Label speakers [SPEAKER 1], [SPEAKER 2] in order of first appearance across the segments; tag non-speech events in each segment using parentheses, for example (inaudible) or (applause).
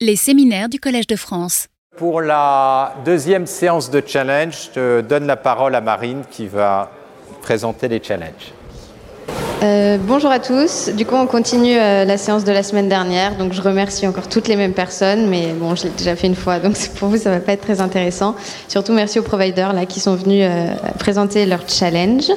[SPEAKER 1] Les séminaires du Collège de France.
[SPEAKER 2] Pour la deuxième séance de challenge, je donne la parole à Marine qui va présenter les challenges.
[SPEAKER 3] Euh, bonjour à tous. Du coup, on continue euh, la séance de la semaine dernière. Donc, je remercie encore toutes les mêmes personnes, mais bon, je l'ai déjà fait une fois, donc (laughs) pour vous, ça va pas être très intéressant. Surtout, merci aux providers là qui sont venus euh, présenter leur challenge.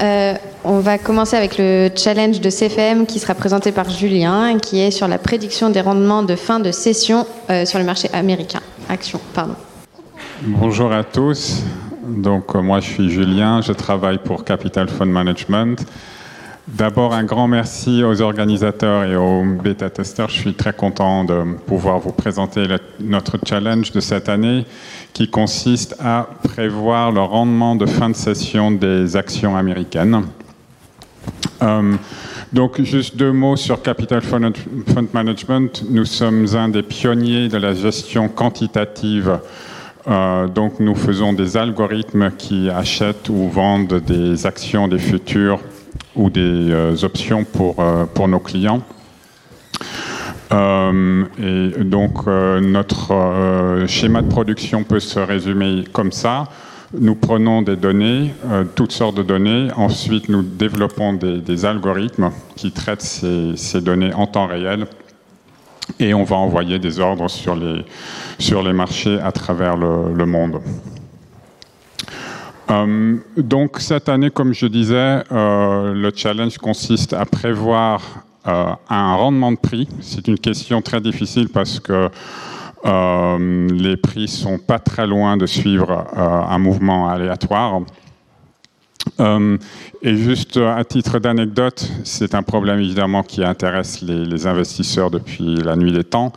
[SPEAKER 3] On va commencer avec le challenge de CFM qui sera présenté par Julien, qui est sur la prédiction des rendements de fin de session sur le marché américain. Action.
[SPEAKER 4] Bonjour à tous. Donc, moi, je suis Julien, je travaille pour Capital Fund Management. D'abord, un grand merci aux organisateurs et aux bêta-testeurs. Je suis très content de pouvoir vous présenter notre challenge de cette année qui consiste à prévoir le rendement de fin de session des actions américaines. Euh, donc, juste deux mots sur Capital Fund Management. Nous sommes un des pionniers de la gestion quantitative euh, donc nous faisons des algorithmes qui achètent ou vendent des actions des futurs ou des euh, options pour, pour nos clients. Euh, et donc notre schéma de production peut se résumer comme ça. Nous prenons des données, toutes sortes de données, ensuite nous développons des, algorithmes qui traitent ces, données en temps réel et on va envoyer des ordres sur les, sur les marchés à travers le, monde. Euh, donc cette année, comme je disais, euh, le challenge consiste à prévoir euh, un rendement de prix. C'est une question très difficile parce que les prix sont pas très loin de suivre un mouvement aléatoire. et juste à titre d'anecdote, c'est un problème évidemment qui intéresse les, investisseurs depuis la nuit des temps.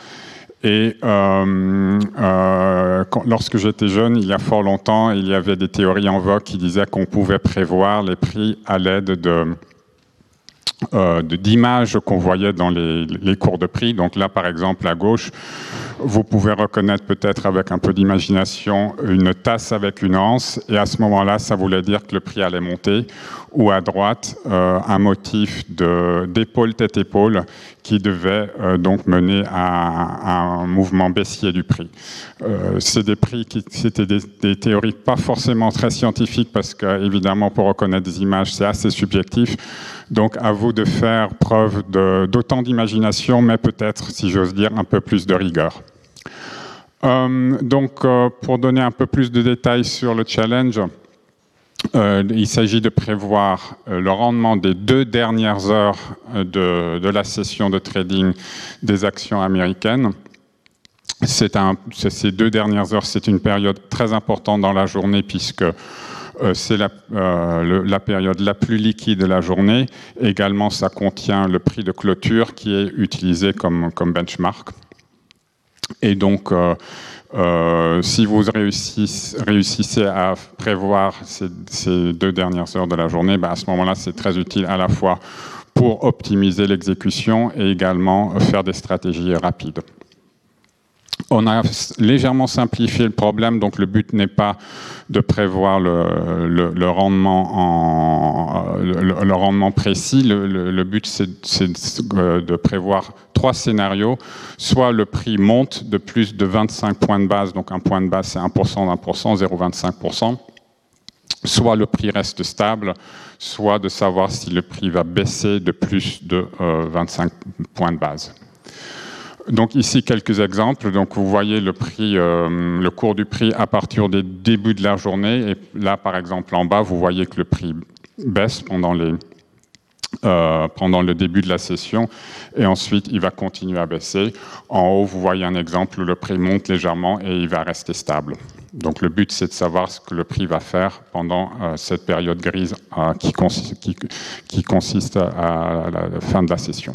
[SPEAKER 4] Et euh, euh, lorsque j'étais jeune, il y a fort longtemps, il y avait des théories en vogue qui disaient qu'on pouvait prévoir les prix à l'aide de euh, d'images qu'on voyait dans les, les, cours de prix. Donc là, par exemple, à gauche, vous pouvez reconnaître peut-être avec un peu d'imagination une tasse avec une anse, et à ce moment-là, ça voulait dire que le prix allait monter. Ou à droite, euh, un motif d'épaule tête épaule qui devait euh, donc mener à, un mouvement baissier du prix. Euh, c'est des c'était des, théories pas forcément très scientifiques parce que évidemment pour reconnaître des images c'est assez subjectif. Donc à vous de faire preuve d'autant d'imagination, mais peut-être, si j'ose dire, un peu plus de rigueur. Donc, pour donner un peu plus de détails sur le challenge, euh, il s'agit de prévoir le rendement des deux dernières heures de, la session de trading des actions américaines. Ces deux dernières heures, c'est une période très importante dans la journée puisque c'est la, la, période la plus liquide de la journée. Également, ça contient le prix de clôture qui est utilisé comme, comme benchmark. Et donc, euh, si vous réussissez, à prévoir ces, deux dernières heures de la journée, bah, à ce moment-là, c'est très utile à la fois pour optimiser l'exécution et également faire des stratégies rapides. On a légèrement simplifié le problème, donc le but n'est pas de prévoir le, le, rendement précis. Le, but, c'est euh, de prévoir trois scénarios. Soit le prix monte de plus de 25 points de base, donc un point de base, c'est 1% d'un 0,25%. Soit le prix reste stable, soit de savoir si le prix va baisser de plus de 25 euh, points de base. Donc ici quelques exemples. Donc vous voyez euh, le cours du prix à partir des débuts de la journée. Et là, par exemple, en bas, vous voyez que le prix baisse euh, pendant le début de la session et ensuite il va continuer à baisser. En haut, vous voyez un exemple où le prix monte légèrement et il va rester stable. Donc le but, c'est de savoir ce que le prix va faire pendant euh, cette période grise qui, qui, qui, consiste à la fin de la session.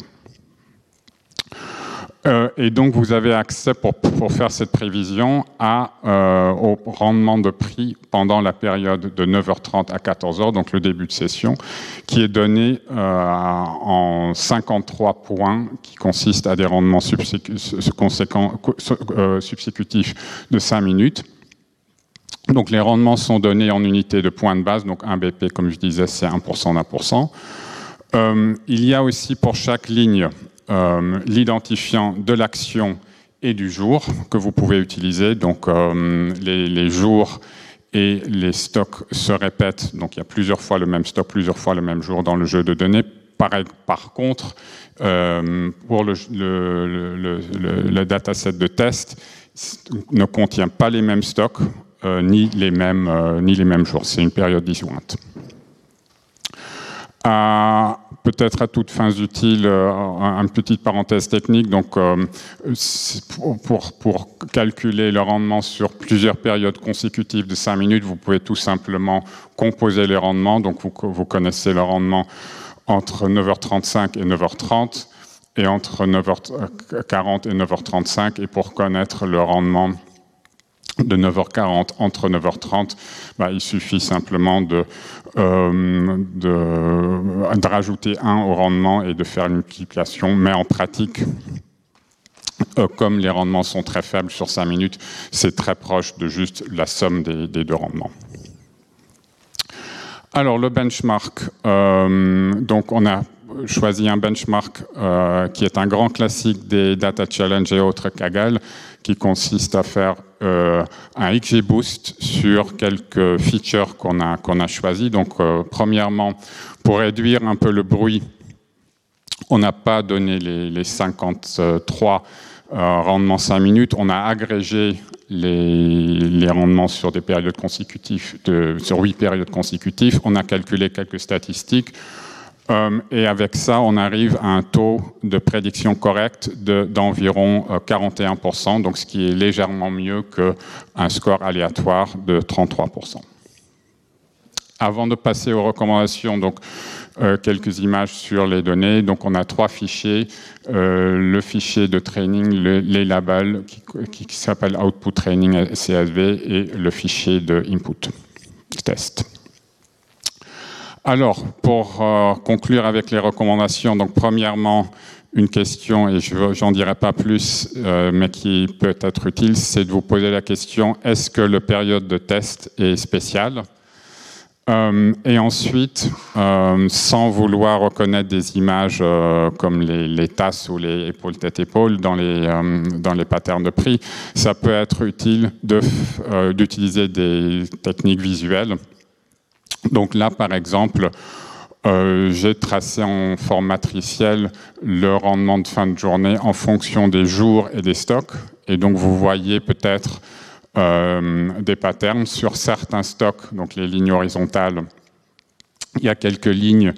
[SPEAKER 4] Euh, et donc, vous avez accès pour, pour faire cette prévision à, euh, au rendement de prix pendant la période de 9h30 à 14h, donc le début de session, qui est donné euh, en 53 points, qui consiste à des rendements subsécutifs de 5 minutes. Donc, les rendements sont donnés en unités de points de base, donc 1 BP, comme je disais, c'est 1% d'un pour cent. il y a aussi pour chaque ligne euh, l'identifiant de l'action et du jour que vous pouvez utiliser. Donc les, jours et les stocks se répètent. Donc il y a plusieurs fois le même stock, plusieurs fois le même jour dans le jeu de données. Par, contre, pour le, le, dataset de test, ne contient pas les mêmes stocks ni, les mêmes, ni les mêmes jours. C'est une période disjointe. Peut-être à toutes fins utiles, euh, une petite parenthèse technique. Donc, euh, pour, calculer le rendement sur plusieurs périodes consécutives de 5 minutes, vous pouvez tout simplement composer les rendements. Donc, vous connaissez le rendement entre 9h35 et 9h30 et entre 9h40 et 9h35. Et pour connaître le rendement de 9h40 entre 9h30, bah, il suffit simplement de, euh, rajouter 1 au rendement et de faire une multiplication. Mais en pratique, euh, comme les rendements sont très faibles sur 5 minutes, c'est très proche de juste la somme des, deux rendements. Alors le benchmark, euh, donc on a choisi un benchmark qui est un grand classique des Data Challenge et autres Kaggle, qui consiste à faire euh, un XGBoost sur quelques features qu'on a, qu'on a choisis. Donc, euh, premièrement, pour réduire un peu le bruit, on n'a pas donné les, 53 euh, rendements 5 minutes, on a agrégé les, rendements sur des périodes consécutives, sur 8 périodes consécutives. On a calculé quelques statistiques. Euh, et avec ça, on arrive à un taux de prédiction correct d'environ 41%, euh, donc ce qui est légèrement mieux qu'un score aléatoire de 33%. Avant de passer aux recommandations, donc euh, quelques images sur les données. Donc on a trois fichiers le fichier de training, les labels qui, qui s'appelle Output Training CSV et le fichier de Input Test. Alors, pour euh, conclure avec les recommandations, donc premièrement, une question, et je n'en dirai pas plus, euh, mais qui peut être utile, c'est de vous poser la question, est-ce que le période de test est spécial? Euh, Et ensuite, sans vouloir reconnaître des images comme les, tasses ou les épaules tête épaule dans les, dans les patterns de prix, ça peut être utile d'utiliser des techniques visuelles donc là, par exemple, euh, j'ai tracé en forme matricielle le rendement de fin de journée en fonction des jours et des stocks. Et donc vous voyez peut-être euh, des patterns sur certains stocks, donc les lignes horizontales. Il y a quelques lignes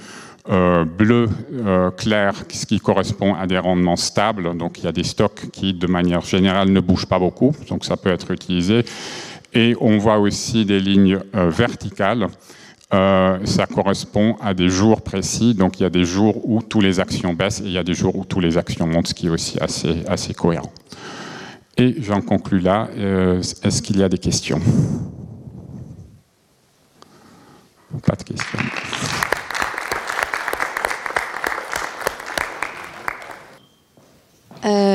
[SPEAKER 4] euh, bleues claires, ce qui correspond à des rendements stables. Donc il y a des stocks qui, de manière générale, ne bougent pas beaucoup, donc ça peut être utilisé. Et on voit aussi des lignes verticales euh, ça correspond à des jours précis. Donc il y a des jours où tous les actions baissent et il y a des jours où tous les actions montent, ce qui est aussi assez, assez cohérent. Et j'en conclus là. Euh, est-ce qu'il y a des questions? Pas de questions.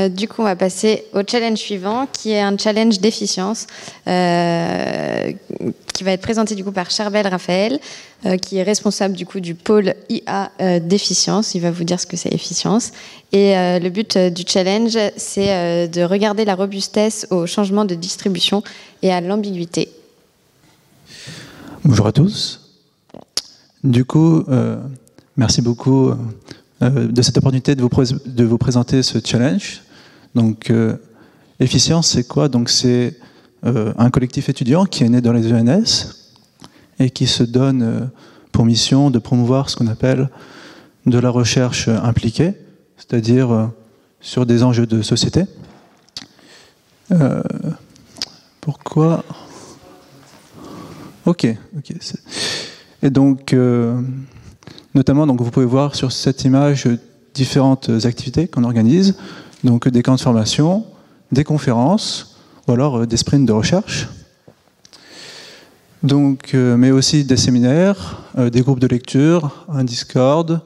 [SPEAKER 3] Euh, du coup, on va passer au challenge suivant, qui est un challenge d'efficience, euh, qui va être présenté du coup par Charbel Raphaël, euh, qui est responsable du coup du pôle IA d'efficience. Il va vous dire ce que c'est efficience. Et le but du challenge, c'est de regarder la robustesse au changement de distribution et à l'ambiguïté.
[SPEAKER 5] Bonjour à tous. Du coup, merci beaucoup de cette opportunité de vous, présenter ce challenge. Donc, euh, Efficience, c'est quoi? Donc, c'est euh, un collectif étudiant qui est né dans les ENS et qui se donne pour mission de promouvoir ce qu'on appelle de la recherche impliquée, c'est-à-dire sur des enjeux de société. pourquoi? Ok, ok. Et donc, Notamment, donc, vous pouvez voir sur cette image différentes activités qu'on organise, donc des camps de formation, des conférences, ou alors euh, des sprints de recherche. Donc, euh, mais aussi des séminaires, euh, des groupes de lecture, un Discord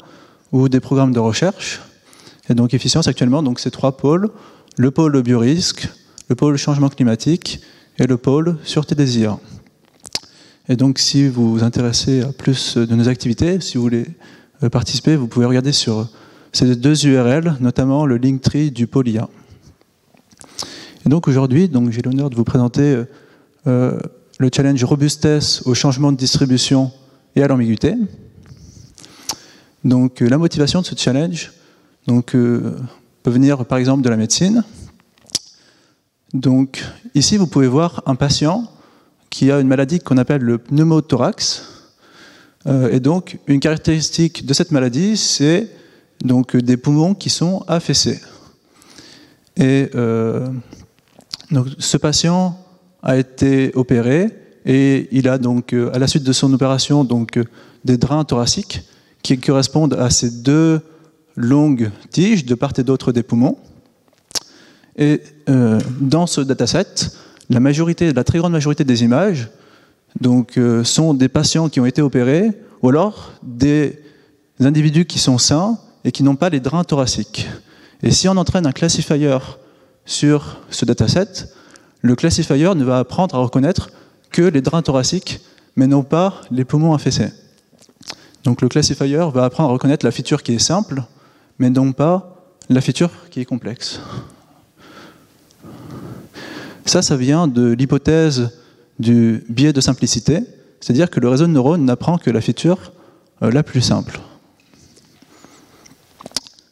[SPEAKER 5] ou des programmes de recherche. Et donc, efficience actuellement, donc ces trois pôles le pôle biorisque, le pôle changement climatique et le pôle sûreté désir. Et donc, si vous vous intéressez à plus de nos activités, si vous voulez participer, vous pouvez regarder sur ces deux URL, notamment le Linktree du Polia. donc aujourd'hui, donc j'ai l'honneur de vous présenter le challenge robustesse au changement de distribution et à l'ambiguïté. Donc la motivation de ce challenge donc, peut venir par exemple de la médecine. Donc ici, vous pouvez voir un patient qui a une maladie qu'on appelle le pneumothorax. Euh, et donc, une caractéristique de cette maladie, c'est donc des poumons qui sont affaissés. Et euh, ce patient a été opéré et il a donc, euh, à la suite de son opération, donc des drains thoraciques qui correspondent à ces deux longues tiges de part et d'autre des poumons. Et dans ce dataset, la majorité, la très grande majorité des images donc, euh, sont des patients qui ont été opérés ou alors des individus qui sont sains et qui n'ont pas les drains thoraciques. Et si on entraîne un classifier sur ce dataset, le classifier ne va apprendre à reconnaître que les drains thoraciques, mais non pas les poumons affaissés. Donc le classifier va apprendre à reconnaître la feature qui est simple, mais non pas la feature qui est complexe. Ça, ça vient de l'hypothèse du biais de simplicité, c'est-à-dire que le réseau de neurones n'apprend que la feature euh, la plus simple.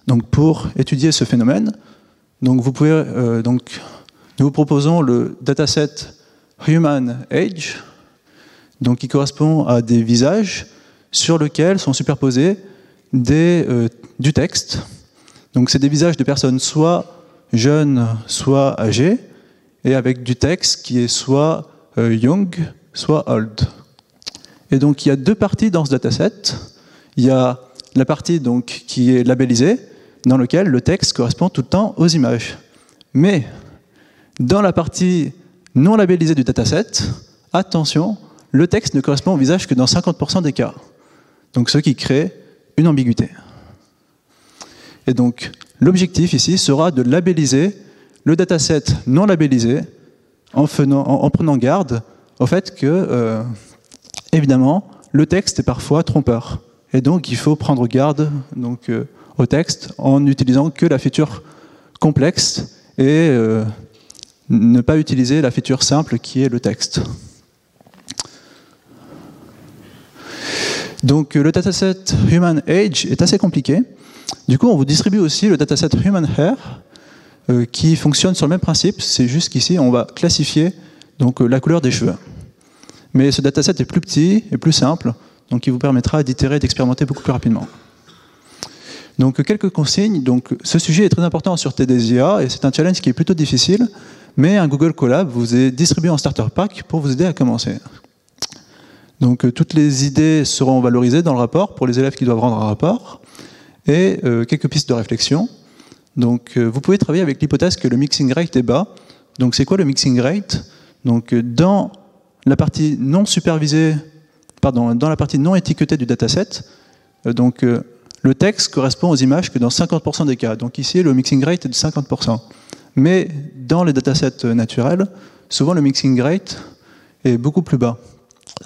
[SPEAKER 5] Donc pour étudier ce phénomène, euh, nous vous proposons le dataset Human Age, qui correspond à des visages sur lesquels sont superposés des, euh, du texte. Donc c'est des visages de personnes soit jeunes, soit âgées, et avec du texte qui est soit euh, young, soit old. Et donc il y a deux parties dans ce dataset. Il y a la partie donc, qui est labellisée, dans laquelle le texte correspond tout le temps aux images. Mais dans la partie non labellisée du dataset, attention, le texte ne correspond au visage que dans 50% des cas. Donc ce qui crée une ambiguïté. Et donc l'objectif ici sera de labelliser le dataset non labellisé en, prenant garde au fait que, euh, évidemment, le texte est parfois trompeur. Et donc, il faut prendre garde donc, euh, au texte en utilisant que la feature complexe et euh, ne pas utiliser la feature simple qui est le texte. Donc, le dataset Human Age est assez compliqué. Du coup, on vous distribue aussi le dataset Human Hair, euh, qui fonctionne sur le même principe, c'est juste qu'ici on va classifier donc, euh, la couleur des cheveux. Mais ce dataset est plus petit et plus simple, donc il vous permettra d'itérer et d'expérimenter beaucoup plus rapidement. Donc quelques consignes. Donc, ce sujet est très important sur TDSIA et c'est un challenge qui est plutôt difficile, mais un Google Colab vous est distribué en starter pack pour vous aider à commencer. Donc euh, toutes les idées seront valorisées dans le rapport pour les élèves qui doivent rendre un rapport et quelques pistes de réflexion. Donc euh, vous pouvez travailler avec l'hypothèse que le mixing rate est bas. Donc c'est quoi le mixing rate? Donc euh, dans la partie non supervisée, pardon, dans la partie non étiquetée du dataset, euh, donc le texte correspond aux images que dans 50% des cas. Donc ici le mixing rate est de 50%. Mais dans les datasets naturels, souvent le mixing rate est beaucoup plus bas.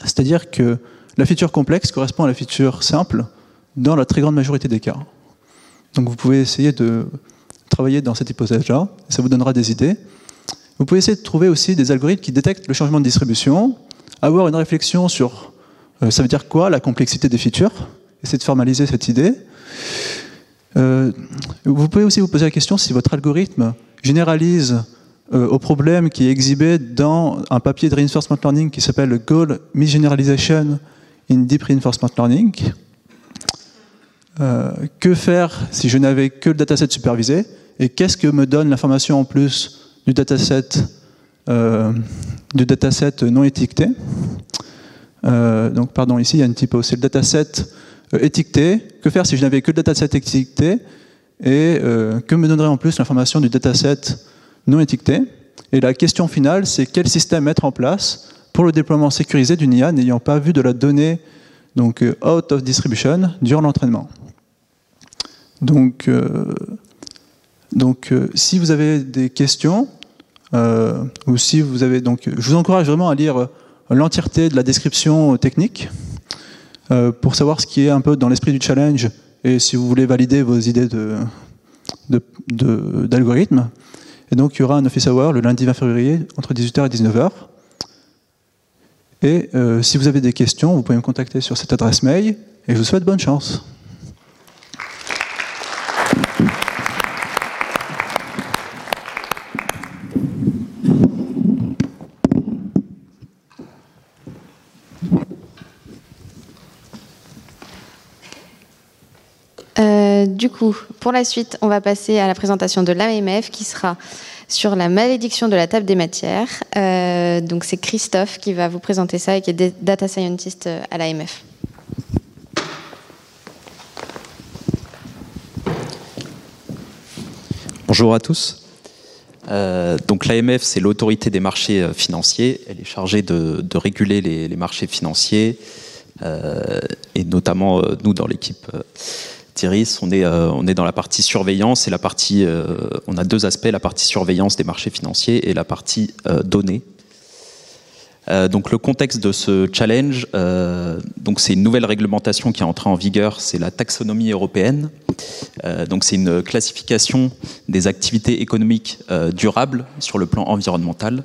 [SPEAKER 5] C'est-à-dire que la feature complexe correspond à la feature simple dans la très grande majorité des cas. Donc vous pouvez essayer de travailler dans cette hypothèse-là, ça vous donnera des idées. Vous pouvez essayer de trouver aussi des algorithmes qui détectent le changement de distribution, avoir une réflexion sur euh, ça veut dire quoi la complexité des features, essayer de formaliser cette idée. Euh, vous pouvez aussi vous poser la question si votre algorithme généralise euh, au problème qui est exhibé dans un papier de reinforcement learning qui s'appelle Goal Misgeneralization in Deep Reinforcement Learning. que faire si je n'avais que le dataset supervisé et qu'est-ce que me donne l'information en plus du dataset, euh, du dataset non étiqueté? Euh, Donc, pardon, ici il y a une typo. C'est le dataset euh, étiqueté. Que faire si je n'avais que le dataset étiqueté Et euh, que me donnerait en plus l'information du dataset non étiqueté? Et la question finale, c'est quel système mettre en place pour le déploiement sécurisé d'une IA n'ayant pas vu de la donnée donc out of distribution durant l'entraînement? Donc, euh, si vous avez des questions, euh, ou si vous avez donc, je vous encourage vraiment à lire euh, l'entièreté de la description technique pour savoir ce qui est un peu dans l'esprit du challenge et si vous voulez valider vos idées d'algorithme. Et donc, il y aura un office hour le lundi 20 février entre 18h et 19h. Et euh, si vous avez des questions, vous pouvez me contacter sur cette adresse mail. Et je vous souhaite bonne chance.
[SPEAKER 3] Euh, du coup, pour la suite, on va passer à la présentation de l'AMF qui sera sur la malédiction de la table des matières. Euh, donc c'est Christophe qui va vous présenter ça et qui est data scientist euh, à l'AMF.
[SPEAKER 6] Bonjour à tous. Euh, donc l'AMF, c'est l'autorité des marchés financiers. Elle est chargée de, réguler les, marchés financiers et notamment nous dans l'équipe Thierry, on est, euh, on est dans la partie surveillance et la partie, euh, on a deux aspects, la partie surveillance des marchés financiers et la partie euh, données. donc le contexte de ce challenge, donc c'est une nouvelle réglementation qui est entrée en vigueur, c'est la taxonomie européenne. donc c'est une classification des activités économiques durables sur le plan environnemental.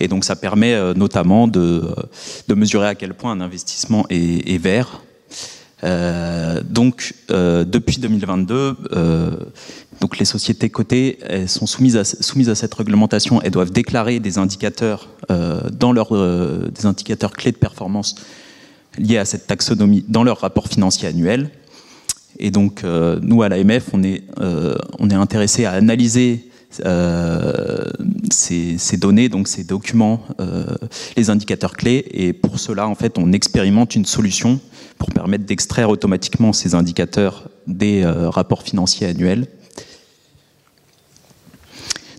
[SPEAKER 6] Et donc ça permet notamment de, mesurer à quel point un investissement est, est vert, euh, donc, euh, depuis 2022, euh, donc les sociétés cotées sont soumises à, cette réglementation. Elles doivent déclarer des indicateurs dans leur, indicateurs clés de performance liés à cette taxonomie dans leur rapport financier annuel. Et donc, nous, à l'AMF, on est, on est intéressé à analyser euh, ces, données, donc ces documents, euh, les indicateurs clés. Et pour cela, en fait, on expérimente une solution pour permettre d'extraire automatiquement ces indicateurs des euh, rapports financiers annuels.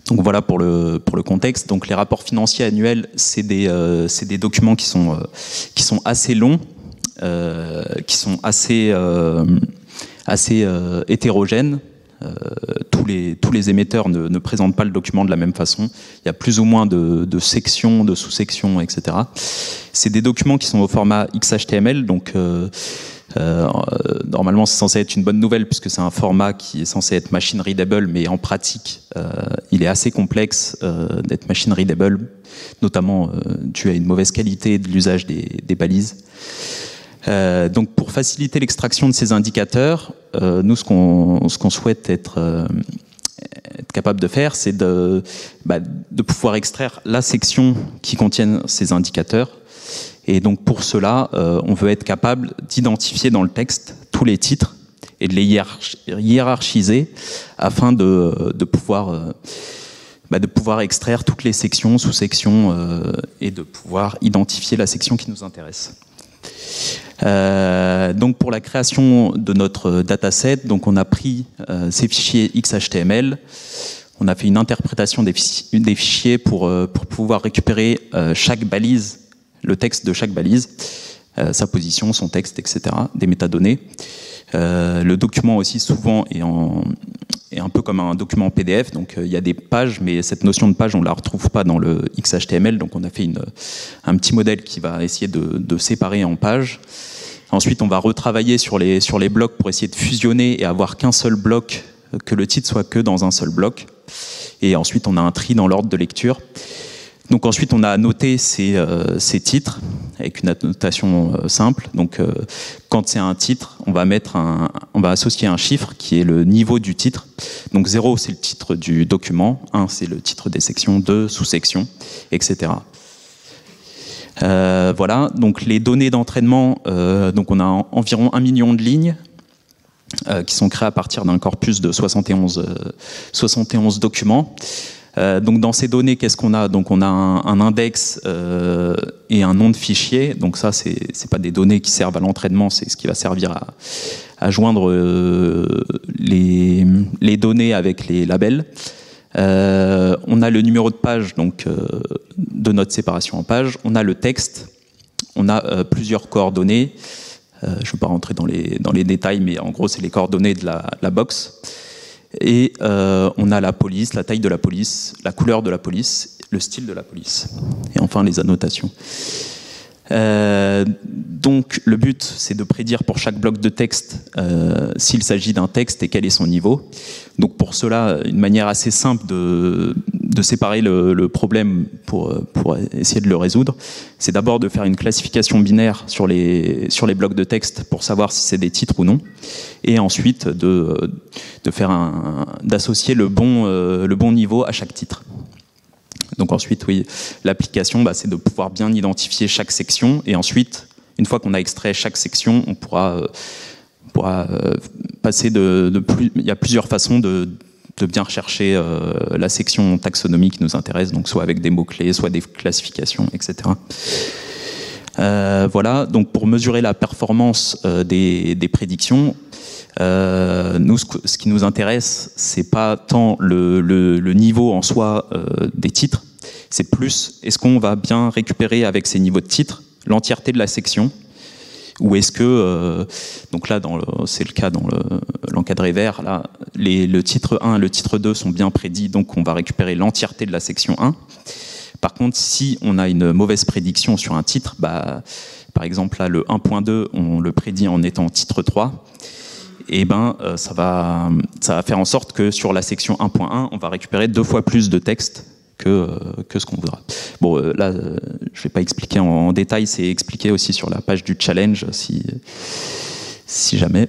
[SPEAKER 6] Donc voilà pour le, pour le contexte. Donc les rapports financiers annuels, c'est des, des, documents qui sont, qui sont assez longs, qui sont assez, assez hétérogènes. Tous, les, tous les émetteurs ne, présentent pas le document de la même façon. Il y a plus ou moins de, sections, de sous-sections, etc. C'est des documents qui sont au format XHTML, donc euh, euh, normalement c'est censé être une bonne nouvelle puisque c'est un format qui est censé être machine readable, mais en pratique euh, il est assez complexe euh, d'être machine readable, notamment euh, dû à une mauvaise qualité de l'usage des, balises. Euh, donc pour faciliter l'extraction de ces indicateurs, nous ce qu'on souhaite être être capable de faire, c'est de, bah, pouvoir extraire la section qui contient ces indicateurs. Et donc pour cela, euh, on veut être capable d'identifier dans le texte tous les titres et de les hiérarchiser afin de, de pouvoir, euh, bah, de pouvoir extraire toutes les sections, sous-sections euh, et de pouvoir identifier la section qui nous intéresse. Euh, donc pour la création de notre dataset, donc on a pris euh, ces fichiers XHTML, on a fait une interprétation des, fichiers, pour, euh, pour pouvoir récupérer chaque balise, le texte de chaque balise, sa position, son texte, etc., des métadonnées. le document aussi souvent est, en, est, un peu comme un document PDF, donc il y a des pages, mais cette notion de page, on la retrouve pas dans le XHTML, donc on a fait un petit modèle qui va essayer de, de séparer en pages. Ensuite, on va retravailler sur les, sur les blocs pour essayer de fusionner et avoir qu'un seul bloc, que le titre soit que dans un seul bloc. Et ensuite, on a un tri dans l'ordre de lecture. Donc ensuite, on a annoté ces, euh, titres avec une annotation euh, simple. Donc euh, quand c'est un titre, on va associer un chiffre qui est le niveau du titre. Donc 0 c'est le titre du document, 1 c'est le titre des sections, 2 sous-sections, etc. Voilà, donc les données d'entraînement, donc on a en, environ un million de lignes qui sont créées à partir d'un corpus de 71, 71 documents. Euh, donc dans ces données, qu'est-ce qu'on a? Donc on a un, index euh, et un nom de fichier. Donc ça, c'est pas des données qui servent à l'entraînement, c'est ce qui va servir à, joindre euh, les, données avec les labels. On a le numéro de page donc de notre séparation en page. On a le texte. On a plusieurs coordonnées. je ne veux pas rentrer dans les, dans les détails, mais en gros, c'est les coordonnées de la, la box. Et on a la police, la taille de la police, la couleur de la police, le style de la police. Et enfin, les annotations. Euh, donc le but, c'est de prédire pour chaque bloc de texte euh, s'il s'agit d'un texte et quel est son niveau. Donc pour cela, une manière assez simple de, de séparer le, problème pour, pour essayer de le résoudre, c'est d'abord de faire une classification binaire sur les, sur les blocs de texte pour savoir si c'est des titres ou non, et ensuite de, de faire un, d'associer le bon, euh, le bon niveau à chaque titre. Donc ensuite, oui, l'application, bah, c'est de pouvoir bien identifier chaque section. Et ensuite, une fois qu'on a extrait chaque section, on pourra, euh, on pourra euh, passer de, de, plus. Il y a plusieurs façons de, de bien rechercher euh, la section taxonomie qui nous intéresse, donc soit avec des mots-clés, soit des classifications, etc. Euh, voilà, donc pour mesurer la performance euh, des, prédictions, nous, ce, qui nous intéresse, c'est pas tant le, niveau en soi des titres, c'est plus est-ce qu'on va bien récupérer avec ces niveaux de titres l'entièreté de la section, ou est-ce que euh, donc là c'est le cas dans l'encadré le, vert là le titre 1 et le titre 2 sont bien prédits donc on va récupérer l'entièreté de la section 1 par contre si on a une mauvaise prédiction sur un titre bah, par exemple là le 1.2 on le prédit en étant titre 3 et ben euh, ça va ça va faire en sorte que sur la section 1.1 on va récupérer deux fois plus de texte que, euh, que ce qu'on voudra. Bon, euh, là, euh, je vais pas expliquer en, détail, c'est expliqué aussi sur la page du challenge, si, jamais.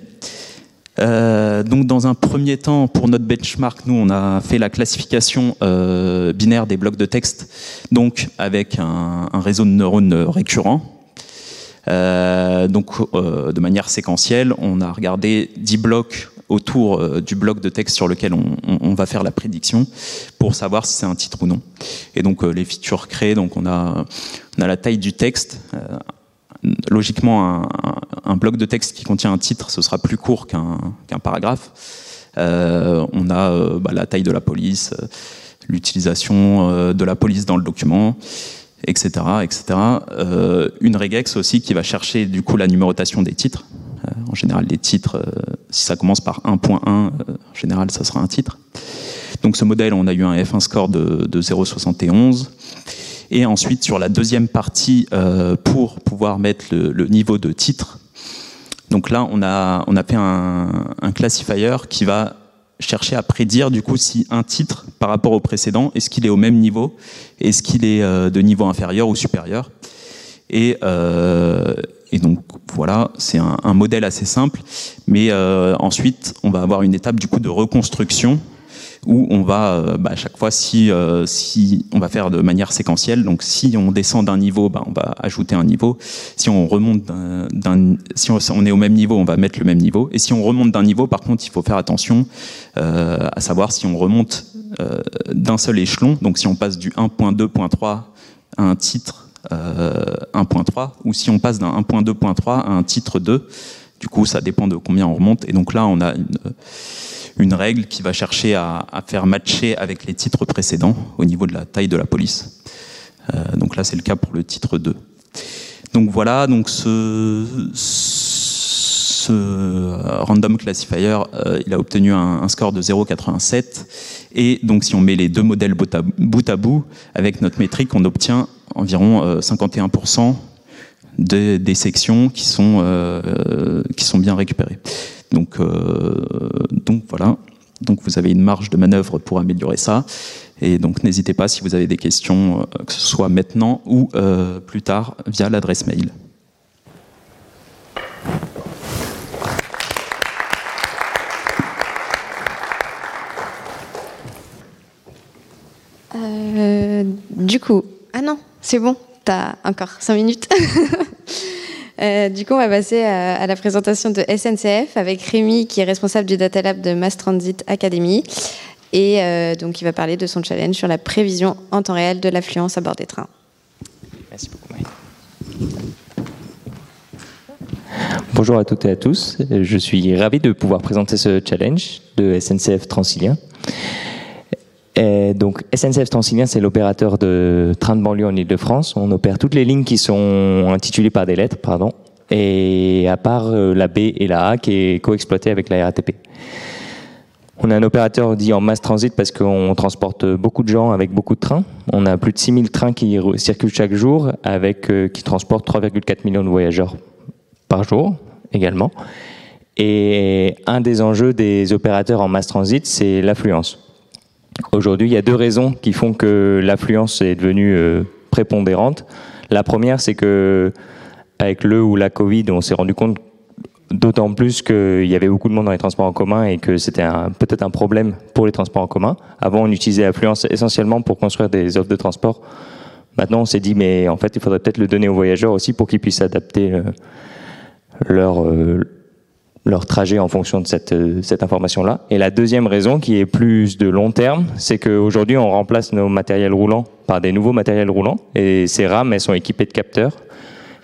[SPEAKER 6] Donc dans un premier temps, pour notre benchmark, nous on a fait la classification binaire des blocs de texte, donc avec un, réseau de neurones récurrents. Donc de manière séquentielle, on a regardé 10 blocs autour euh, du bloc de texte sur lequel on, va faire la prédiction pour savoir si c'est un titre ou non. Et donc euh, les features créées, donc on a, la taille du texte. Euh, logiquement, un, bloc de texte qui contient un titre, ce sera plus court qu'un qu paragraphe. on a bah, la taille de la police, l'utilisation de la police dans le document etc. etc. Euh, une regex aussi qui va chercher du coup la numérotation des titres. Euh, en général, les titres, euh, si ça commence par 1.1, en général, ça sera un titre. Donc ce modèle, on a eu un F1 score de, de 0,71. Et ensuite, sur la deuxième partie, pour pouvoir mettre le, le, niveau de titre, donc là, on a, on a fait un, un classifier qui va chercher à prédire du coup si un titre par rapport au précédent, est-ce qu'il est au même niveau, est-ce qu'il est euh, de niveau inférieur ou supérieur? Et, euh, et donc voilà, c'est un, modèle assez simple, mais euh, ensuite on va avoir une étape du coup de reconstruction où on va euh, bah, à chaque fois euh, si on va faire de manière séquentielle donc si on descend d'un niveau bah, on va ajouter un niveau. Si on remonte d'un si on, est au même niveau on va mettre le même niveau. Et si on remonte d'un niveau par contre il faut faire attention euh, à savoir si on remonte d'un seul échelon. Donc si on passe du 1.2.3 à un titre euh, 1.3 ou si on passe d'un 1.2.3 à un titre 2 du coup ça dépend de combien on remonte. Et donc là on a une une règle qui va chercher à, faire matcher avec les titres précédents au niveau de la taille de la police. Euh, donc là, c'est le cas pour le titre 2. Donc voilà, donc ce, random classifier, euh, il a obtenu un, score de 0,87. Et donc si on met les deux modèles bout à bout, avec notre métrique, on obtient environ euh, 51% des, des sections qui sont, euh, qui sont bien récupérées. Donc, euh, donc voilà. Donc vous avez une marge de manœuvre pour améliorer ça. Et donc n'hésitez pas si vous avez des questions, euh, que ce soit maintenant ou euh, plus tard via l'adresse mail.
[SPEAKER 3] Du coup, ah non, c'est bon, t'as encore 5 minutes. (laughs) Euh, du coup, on va passer à, la présentation de SNCF avec Rémi, qui est responsable du Data Lab de Mass Transit Academy. Et euh, donc, il va parler de son challenge sur la prévision en temps réel de l'affluence à bord des trains.
[SPEAKER 7] Merci beaucoup, Maï. Bonjour à toutes et à tous. Je suis ravi de pouvoir présenter ce challenge de SNCF Transilien. Et donc SNCF Transilien, c'est l'opérateur de train de banlieue en Ile-de-France. On opère toutes les lignes qui sont intitulées par des lettres, pardon, et à part la B et la A qui est coexploitée avec la RATP. On est un opérateur dit en mass transit parce qu'on transporte beaucoup de gens avec beaucoup de trains. On a plus de 6000 trains qui circulent chaque jour avec, euh, qui transportent 3,4 millions de voyageurs par jour également. Et un des enjeux des opérateurs en mass transit, c'est l'affluence. Aujourd'hui, il y a deux raisons qui font que l'affluence est devenue euh, prépondérante. La première, c'est que avec le ou la Covid, on s'est rendu compte d'autant plus qu'il y avait beaucoup de monde dans les transports en commun et que c'était peut-être un problème pour les transports en commun. Avant, on utilisait l'affluence essentiellement pour construire des offres de transport. Maintenant, on s'est dit, mais en fait, il faudrait peut-être le donner aux voyageurs aussi pour qu'ils puissent adapter euh, leur, euh, leur trajet en fonction de cette, euh, cette information-là. Et la deuxième raison, qui est plus de long terme, c'est qu'aujourd'hui, on remplace nos matériels roulants par des nouveaux matériels roulants. Et ces rames, elles sont équipées de capteurs,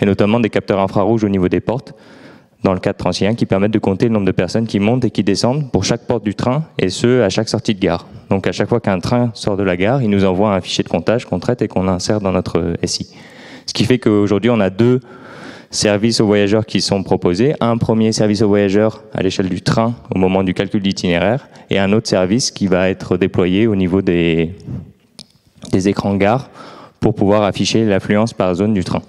[SPEAKER 7] et notamment des capteurs infrarouges au niveau des portes, dans le cadre transilien, qui permettent de compter le nombre de personnes qui montent et qui descendent pour chaque porte du train, et ce, à chaque sortie de gare. Donc à chaque fois qu'un train sort de la gare, il nous envoie un fichier de comptage qu'on traite et qu'on insère dans notre SI. Ce qui fait qu'aujourd'hui, on a deux services aux voyageurs qui sont proposés. Un premier service aux voyageurs à l'échelle du train au moment du calcul d'itinéraire et un autre service qui va être déployé au niveau des, des écrans gare pour pouvoir afficher l'affluence par zone du train.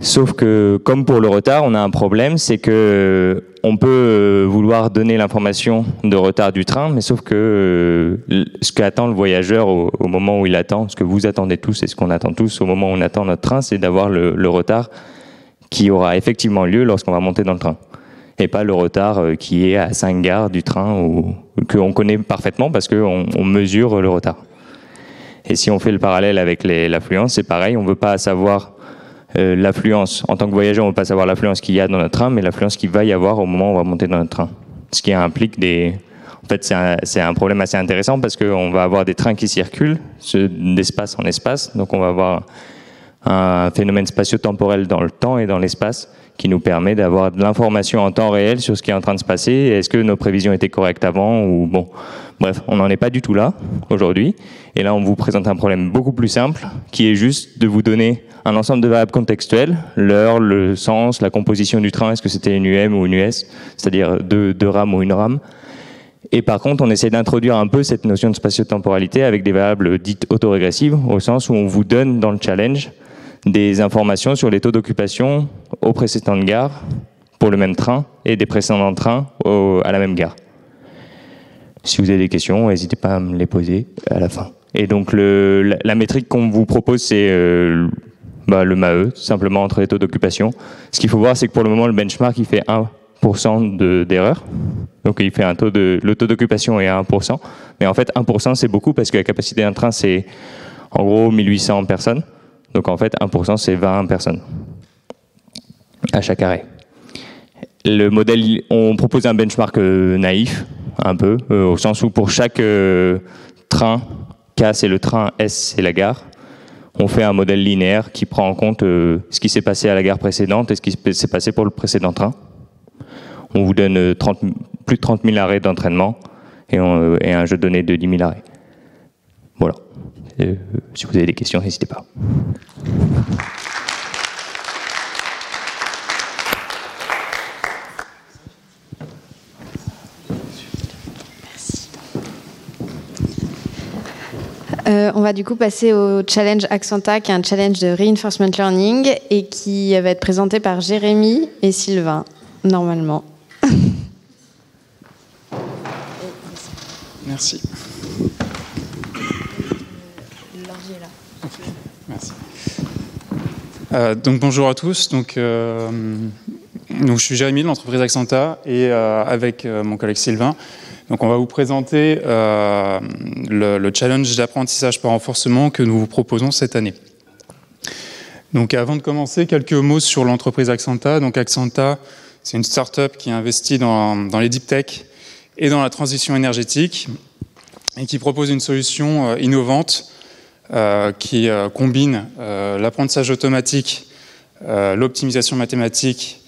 [SPEAKER 7] Sauf que, comme pour le retard, on a un problème, c'est que on peut euh, vouloir donner l'information de retard du train, mais sauf que euh, ce qu'attend le voyageur au, moment où il attend, ce que vous attendez tous et ce qu'on attend tous au moment où on attend notre train, c'est d'avoir le, retard qui aura effectivement lieu lorsqu'on va monter dans le train. Et pas le retard euh, qui est à 5 gares du train ou qu'on connaît parfaitement parce qu'on on mesure le retard. Et si on fait le parallèle avec l'affluence, c'est pareil, on ne veut pas savoir euh, l'affluence. En tant que voyageur, on ne veut pas savoir l'affluence qu'il y a dans notre train, mais l'affluence qu'il va y avoir au moment où on va monter dans notre train. Ce qui implique des... En fait, c'est un, problème assez intéressant parce qu'on va avoir des trains qui circulent d'espace en espace. Donc, on va avoir un phénomène spatio-temporel dans le temps et dans l'espace qui nous permet d'avoir de l'information en temps réel sur ce qui est en train de se passer. Est-ce que nos prévisions étaient correctes avant ou bon? Bref, on n'en est pas du tout là aujourd'hui. Et là, on vous présente un problème beaucoup plus simple qui est juste de vous donner un ensemble de variables contextuelles, l'heure, le sens, la composition du train, est-ce que c'était une UM ou une US, c'est-à-dire deux, deux rames ou une rame. Et par contre, on essaie d'introduire un peu cette notion de spatio-temporalité avec des variables dites autorégressives, au sens où on vous donne dans le challenge des informations sur les taux d'occupation aux précédentes gares pour le même train et des précédents trains à la même gare. Si vous avez des questions, n'hésitez pas à me les poser à la fin. Et donc la, métrique qu'on vous propose, c'est euh, bah, le MAE, simplement entre les taux d'occupation. Ce qu'il faut voir, c'est que pour le moment, le benchmark, il fait 1% d'erreur. donc il fait un taux le taux d'occupation est à 1%. Mais en fait, 1%, c'est beaucoup parce que la capacité d'un train, c'est en gros 1800 personnes. Donc en fait, 1%, c'est 20 personnes à chaque arrêt. Le modèle, on propose un benchmark euh, naïf, un peu, euh, au sens où pour chaque euh, train, K c'est le train, S c'est la gare, on fait un modèle linéaire qui prend en compte ce qui s'est passé à la gare précédente et ce qui s'est passé pour le précédent train. On vous donne 30, plus de 30 000 arrêts d'entraînement et, un jeu de données de 10 000 arrêts. Voilà. Euh, si vous avez des questions, n'hésitez pas.
[SPEAKER 3] Euh, on va du coup passer au challenge Accenta, qui est un challenge de reinforcement learning et qui va être présenté par Jérémy et Sylvain, normalement.
[SPEAKER 8] Merci. Euh, donc bonjour à tous. Donc, euh, donc je suis Jérémy de l'entreprise Accenta et euh, avec mon collègue Sylvain. Donc on va vous présenter le, le, challenge d'apprentissage par renforcement que nous vous proposons cette année. Donc avant de commencer, quelques mots sur l'entreprise Accenta. Donc Accenta, c'est une start-up qui investit dans, les deep tech et dans la transition énergétique et qui propose une solution innovante euh, qui euh, combine euh, l'apprentissage automatique, l'optimisation mathématique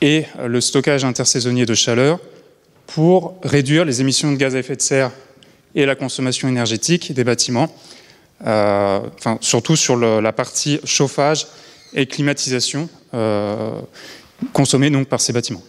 [SPEAKER 8] et le stockage intersaisonnier de chaleur pour réduire les émissions de gaz à effet de serre et la consommation énergétique des bâtiments, enfin, surtout sur la partie chauffage et climatisation consommée donc par ces bâtiments.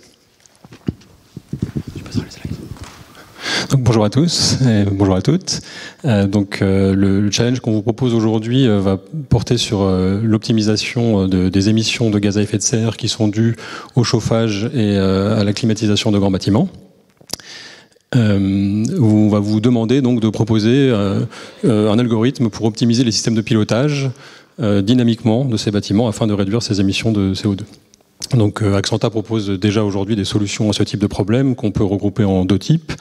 [SPEAKER 9] bonjour à tous et bonjour à toutes. Euh, donc, euh, le, challenge qu'on vous propose aujourd'hui euh, va porter sur l'optimisation de, des émissions de gaz à effet de serre qui sont dues au chauffage et à la climatisation de grands bâtiments. On va vous demander donc de proposer un algorithme pour optimiser les systèmes de pilotage dynamiquement de ces bâtiments afin de réduire ces émissions de CO2. Donc euh, Accenta propose déjà aujourd'hui des solutions à ce type de problème qu'on peut regrouper en deux types.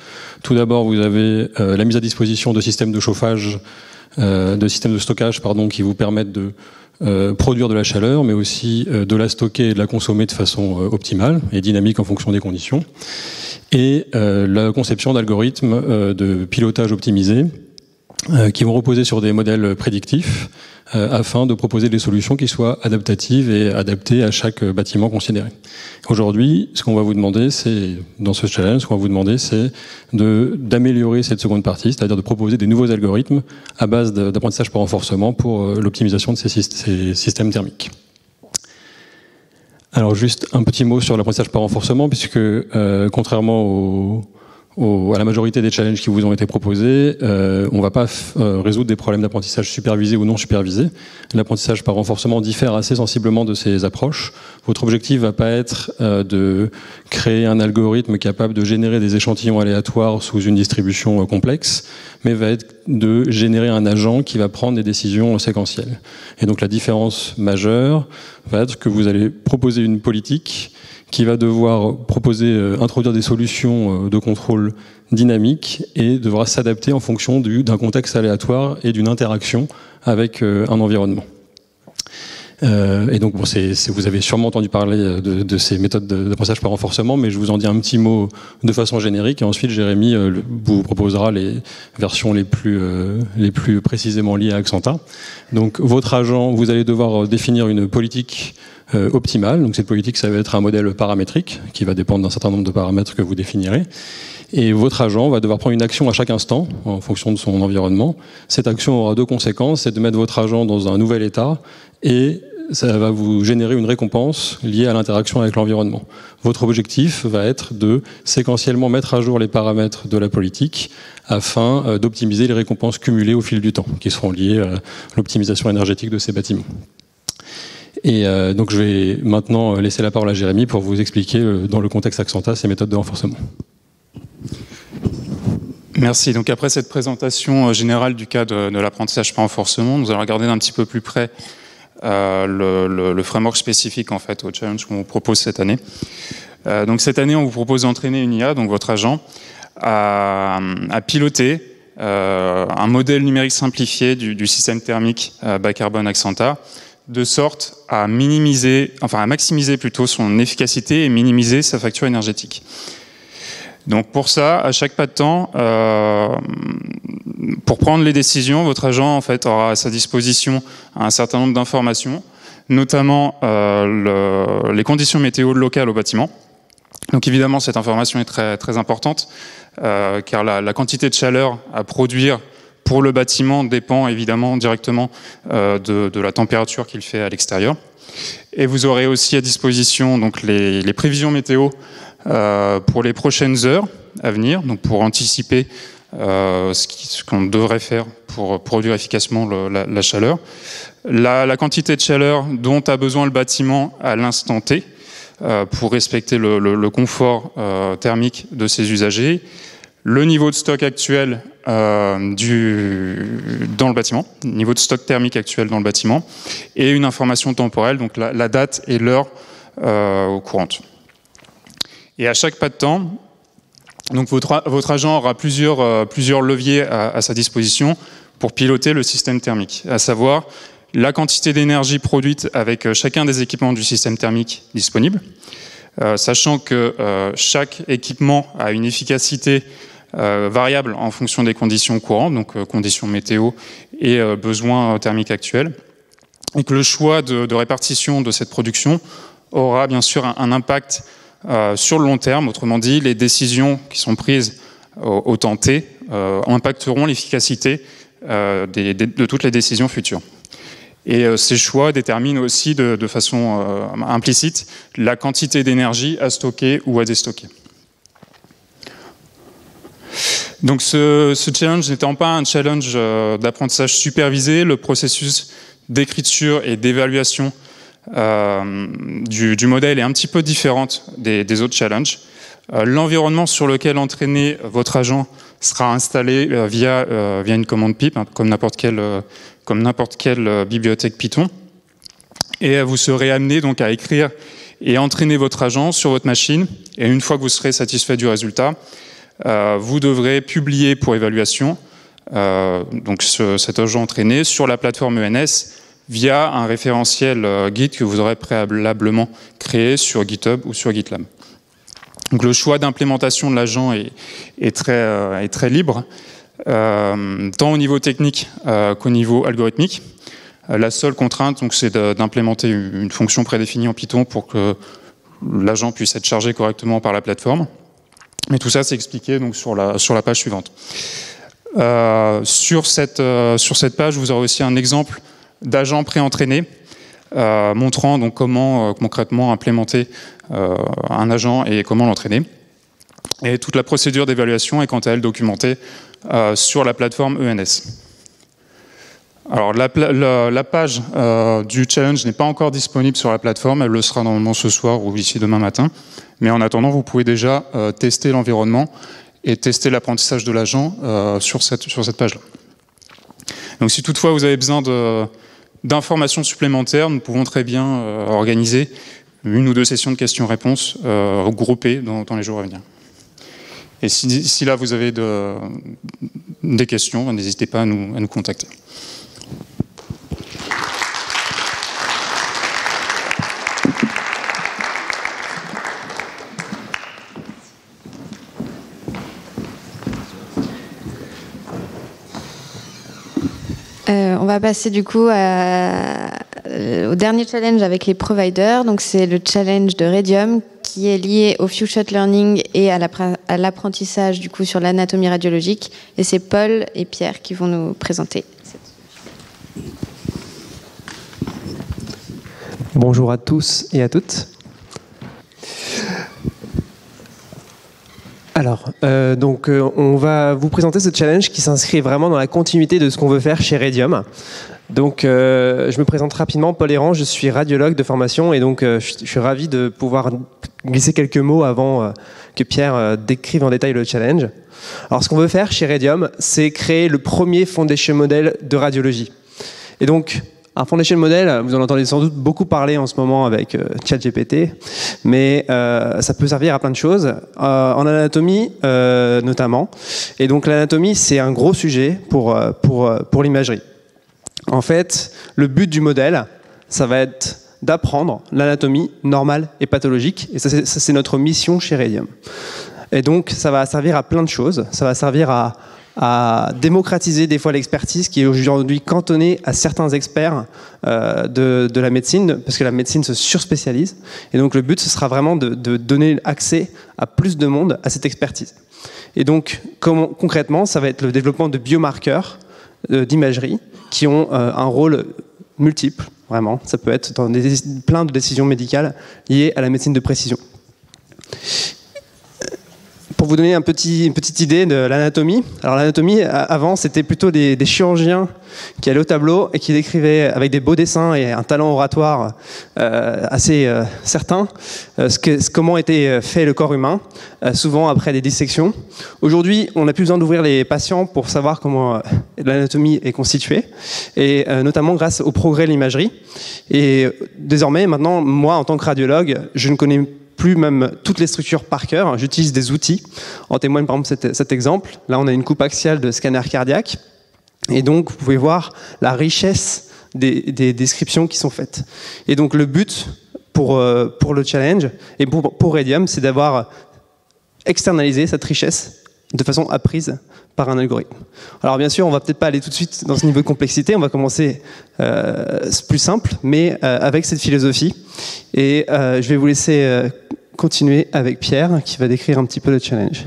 [SPEAKER 9] Tout d'abord, vous avez euh, la mise à disposition de systèmes de chauffage, euh, de systèmes de stockage pardon, qui vous permettent de produire de la chaleur, mais aussi de la stocker et de la consommer de façon optimale et dynamique en fonction des conditions. Et la conception d'algorithmes de pilotage optimisé qui vont reposer sur des modèles prédictifs euh, afin de proposer des solutions qui soient adaptatives et adaptées à chaque bâtiment considéré. Aujourd'hui, ce qu'on va vous demander, c'est dans ce challenge, ce qu'on va vous demander, c'est de d'améliorer cette seconde partie, c'est-à-dire de proposer des nouveaux algorithmes à base d'apprentissage par renforcement pour euh, l'optimisation de ces, systèmes thermiques. Alors juste un petit mot sur l'apprentissage par renforcement, puisque euh, contrairement à la majorité des challenges qui vous ont été proposés, euh, on ne va pas euh, résoudre des problèmes d'apprentissage supervisé ou non supervisé. L'apprentissage par renforcement diffère assez sensiblement de ces approches. Votre objectif va pas être euh, de créer un algorithme capable de générer des échantillons aléatoires sous une distribution complexe, mais va être de générer un agent qui va prendre des décisions séquentielles. Et donc la différence majeure va être que vous allez proposer une politique qui va devoir proposer, euh, introduire des solutions euh, de contrôle dynamiques et devra s'adapter en fonction d'un contexte aléatoire et d'une interaction avec euh, un environnement. et donc, bon, vous avez sûrement entendu parler de, ces méthodes d'apprentissage par renforcement, mais je vous en dis un petit mot de façon générique, et ensuite Jérémy vous proposera les versions les plus, les plus précisément liées à Accenta. Donc, votre agent, vous allez devoir définir une politique euh, optimale. Donc cette politique, ça va être un modèle paramétrique qui va dépendre d'un certain nombre de paramètres que vous définirez. Et votre agent va devoir prendre une action à chaque instant en fonction de son environnement. Cette action aura deux conséquences, c'est de mettre votre agent dans un nouvel état et ça va vous générer une récompense liée à l'interaction avec l'environnement. Votre objectif va être de séquentiellement mettre à jour les paramètres de la politique afin euh, d'optimiser les récompenses cumulées au fil du temps, qui seront liées à l'optimisation énergétique de ces bâtiments. Et euh, donc je vais maintenant laisser la parole à Jérémy pour vous expliquer euh, dans le contexte Accenta ces méthodes de renforcement.
[SPEAKER 8] Merci. Donc après cette présentation euh, générale du cas de, l'apprentissage par renforcement, nous allons regarder d'un petit peu plus près le, framework spécifique en fait au challenge qu'on vous propose cette année. donc cette année, on vous propose d'entraîner une IA, donc votre agent, à, piloter un modèle numérique simplifié du, du système thermique bas carbone Accenta de sorte à minimiser, enfin à maximiser plutôt son efficacité et minimiser sa facture énergétique. Donc pour ça, à chaque pas de temps, euh, pour prendre les décisions, votre agent en fait aura à sa disposition un certain nombre d'informations, notamment euh, les conditions météo locales au bâtiment. Donc évidemment, cette information est très, très importante, euh, car la, la, quantité de chaleur à produire pour le bâtiment dépend évidemment directement euh, de, la température qu'il fait à l'extérieur. Et vous aurez aussi à disposition donc les, prévisions météo euh, pour les prochaines heures à venir, pour anticiper euh, ce qu'on devrait faire pour produire efficacement la, chaleur. La, quantité de chaleur dont a besoin le bâtiment à l'instant T pour respecter le confort thermique de ses usagers le niveau de stock actuel euh, dans le bâtiment, niveau de stock thermique actuel dans le bâtiment, et une information temporelle, donc la, date et l'heure euh, courante. Et à chaque pas de temps, donc votre, agent aura plusieurs, euh, plusieurs leviers à, à, sa disposition pour piloter le système thermique, à savoir la quantité d'énergie produite avec chacun des équipements du système thermique disponible, sachant que chaque équipement a une efficacité euh, variable en fonction des conditions courantes, donc euh, conditions météo et euh, besoins thermiques actuels. Et que le choix de, répartition de cette production aura bien sûr un, impact sur le long terme. Autrement dit, les décisions qui sont prises au, temps T impacteront l'efficacité de toutes les décisions futures. Et ces choix déterminent aussi de, de façon implicite la quantité d'énergie à stocker ou à déstocker. Donc ce, challenge n'étant pas un challenge euh, d'apprentissage supervisé, le processus d'écriture et d'évaluation euh, du, modèle est un petit peu différent des, autres challenges. Euh, l'environnement sur lequel entraîner votre agent sera installé via, une commande PIP, hein, comme n'importe quelle, quelle bibliothèque Python. Et vous serez amené donc à écrire et entraîner votre agent sur votre machine. Et une fois que vous serez satisfait du résultat, vous devrez publier pour évaluation euh, donc cet agent entraîné sur la plateforme ENS via un référentiel euh, Git que vous aurez préalablement créé sur GitHub ou sur GitLab. Donc le choix d'implémentation de l'agent est, très, libre, tant au niveau technique qu'au niveau algorithmique. La seule contrainte, c'est d'implémenter une fonction prédéfinie en Python pour que l'agent puisse être chargé correctement par la plateforme. Mais tout ça, c'est expliqué donc, sur, la, page suivante. Euh, sur, cette, euh, sur cette page, vous aurez aussi un exemple d'agent préentraîné euh, montrant donc comment concrètement implémenter un agent et comment l'entraîner. Et toute la procédure d'évaluation est quant à elle documentée sur la plateforme ENS. Alors la, page du challenge n'est pas encore disponible sur la plateforme, elle le sera normalement ce soir ou ici demain matin. Mais en attendant, vous pouvez déjà euh, tester l'environnement et tester l'apprentissage de l'agent euh, sur cette, page-là. Donc si toutefois vous avez besoin d'informations supplémentaires, nous pouvons très bien euh, organiser une ou deux sessions de questions-réponses regroupées dans, les jours à venir. Et si, là vous avez des questions, n'hésitez pas à nous contacter.
[SPEAKER 3] Euh, on va passer du coup euh, au dernier challenge avec les providers. Donc c'est le challenge de Radium qui est lié au future learning et à l'apprentissage du coup sur l'anatomie radiologique. Et c'est Paul et Pierre qui vont nous présenter.
[SPEAKER 10] Bonjour à tous et à toutes. Alors, euh, donc, euh, on va vous présenter ce challenge qui s'inscrit vraiment dans la continuité de ce qu'on veut faire chez Radium. Donc, euh, je me présente rapidement, Paul Errand, je suis radiologue de formation et donc je, suis ravi de pouvoir glisser quelques mots avant que Pierre décrive en détail le challenge. Alors, ce qu'on veut faire chez Radium, c'est créer le premier foundation model de radiologie. Et donc, un foundation model, vous en entendez sans doute beaucoup parler en ce moment avec euh, ChatGPT, mais euh, ça peut servir à plein de choses, euh, en anatomie notamment. Et donc l'anatomie, c'est un gros sujet pour, pour, pour l'imagerie. En fait, le but du modèle, ça va être d'apprendre l'anatomie normale et pathologique, et ça c'est notre mission chez Radium. Et donc ça va servir à plein de choses, ça va servir à à démocratiser des fois l'expertise qui est aujourd'hui cantonnée à certains experts euh, de, la médecine, parce que la médecine se surspécialise. Et donc le but, ce sera vraiment de, donner accès à plus de monde à cette expertise. Et donc concrètement, ça va être le développement de biomarqueurs euh, d'imagerie qui ont euh, un rôle multiple, vraiment. Ça peut être dans plein de décisions médicales liées à la médecine de précision pour vous donner une petite idée de l'anatomie. Alors l'anatomie, avant, c'était plutôt des, chirurgiens qui allaient au tableau et qui décrivaient avec des beaux dessins et un talent oratoire euh, assez euh, certain euh, comment était fait le corps humain, souvent après des dissections. Aujourd'hui, on n'a plus besoin d'ouvrir les patients pour savoir comment l'anatomie est constituée, et notamment grâce au progrès de l'imagerie. Et désormais, maintenant, moi, en tant que radiologue, je ne connais plus même toutes les structures par cœur. J'utilise des outils. En témoigne par exemple cet, exemple. Là, on a une coupe axiale de scanner cardiaque. Et donc, vous pouvez voir la richesse des, descriptions qui sont faites. Et donc, le but pour, euh, pour le challenge et pour, pour Radium, c'est d'avoir externalisé cette richesse de façon apprise par un algorithme. Alors bien sûr, on va peut-être pas aller tout de suite dans ce niveau de complexité, on va commencer euh, plus simple, mais euh, avec cette philosophie. Et euh, je vais vous laisser continuer avec Pierre, qui va décrire un petit peu le challenge.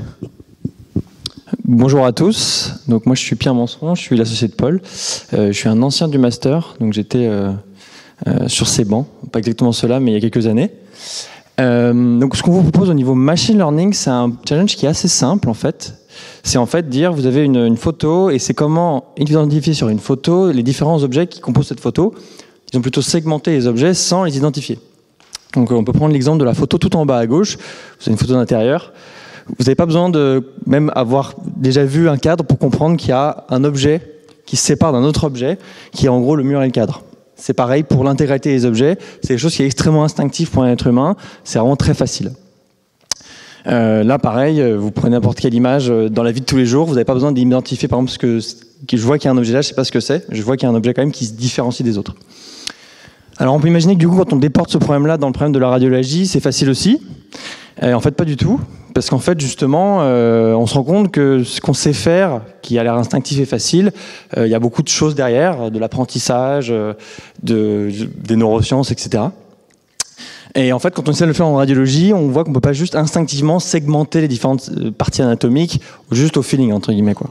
[SPEAKER 11] Bonjour à tous. Donc moi je suis Pierre Manson, je suis l'associé de Paul. je suis un ancien du master, donc j'étais sur ces bancs, pas exactement cela, mais il y a quelques années. donc ce qu'on vous propose au niveau machine learning, c'est un challenge qui est assez simple en fait. C'est en fait dire vous avez une, photo et c'est comment identifier sur une photo les différents objets qui composent cette photo. Ils ont plutôt segmenté les objets sans les identifier. Donc on peut prendre l'exemple de la photo tout en bas à gauche. Vous avez une photo d'intérieur. Vous n'avez pas besoin de même avoir déjà vu un cadre pour comprendre qu'il y a un objet qui se sépare d'un autre objet, qui est en gros le mur et le cadre. C'est pareil pour l'intégralité des objets. C'est quelque chose qui est extrêmement instinctif pour un être humain. C'est vraiment très facile. Euh, là, pareil, euh, vous prenez n'importe quelle image euh, dans la vie de tous les jours, vous n'avez pas besoin d'identifier, par exemple, ce que, je vois qu'il y a un objet là, je ne sais pas ce que c'est, je vois qu'il y a un objet quand même qui se différencie des autres. Alors on peut imaginer que du coup, quand on déporte ce problème-là dans le problème de la radiologie, c'est facile aussi. Et en fait, pas du tout. Parce qu'en fait, justement, euh, on se rend compte que ce qu'on sait faire, qui a l'air instinctif et facile, euh, il y a beaucoup de choses derrière, de l'apprentissage, de, des neurosciences, etc. Et en fait, quand on essaie de le faire en radiologie, on voit qu'on peut pas juste instinctivement segmenter les différentes parties anatomiques, juste au feeling, entre guillemets. Quoi.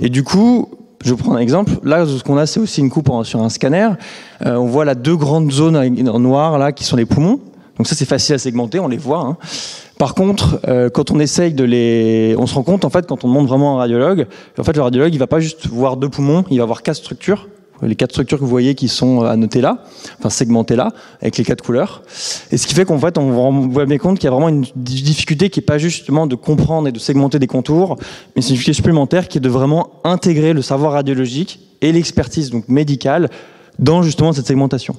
[SPEAKER 11] Et du coup, je prends un exemple. Là, ce qu'on a, c'est aussi une coupe sur un scanner. on voit là deux grandes zones en noir là qui sont les poumons. Donc ça, c'est facile à segmenter, on les voit. Hein. Par contre, euh, quand on essaye de les, on se rend compte en fait quand on demande vraiment un radiologue, en fait le radiologue il va pas juste voir deux poumons, il va voir quatre structures, les quatre structures que vous voyez qui sont euh, annotées là, enfin segmentées là, avec les quatre couleurs. Et ce qui fait qu'en fait on voit bien compte qu'il y a vraiment une difficulté qui est pas justement de comprendre et de segmenter des contours, mais c'est une difficulté supplémentaire qui est de vraiment intégrer le savoir radiologique et l'expertise donc médicale dans justement cette segmentation.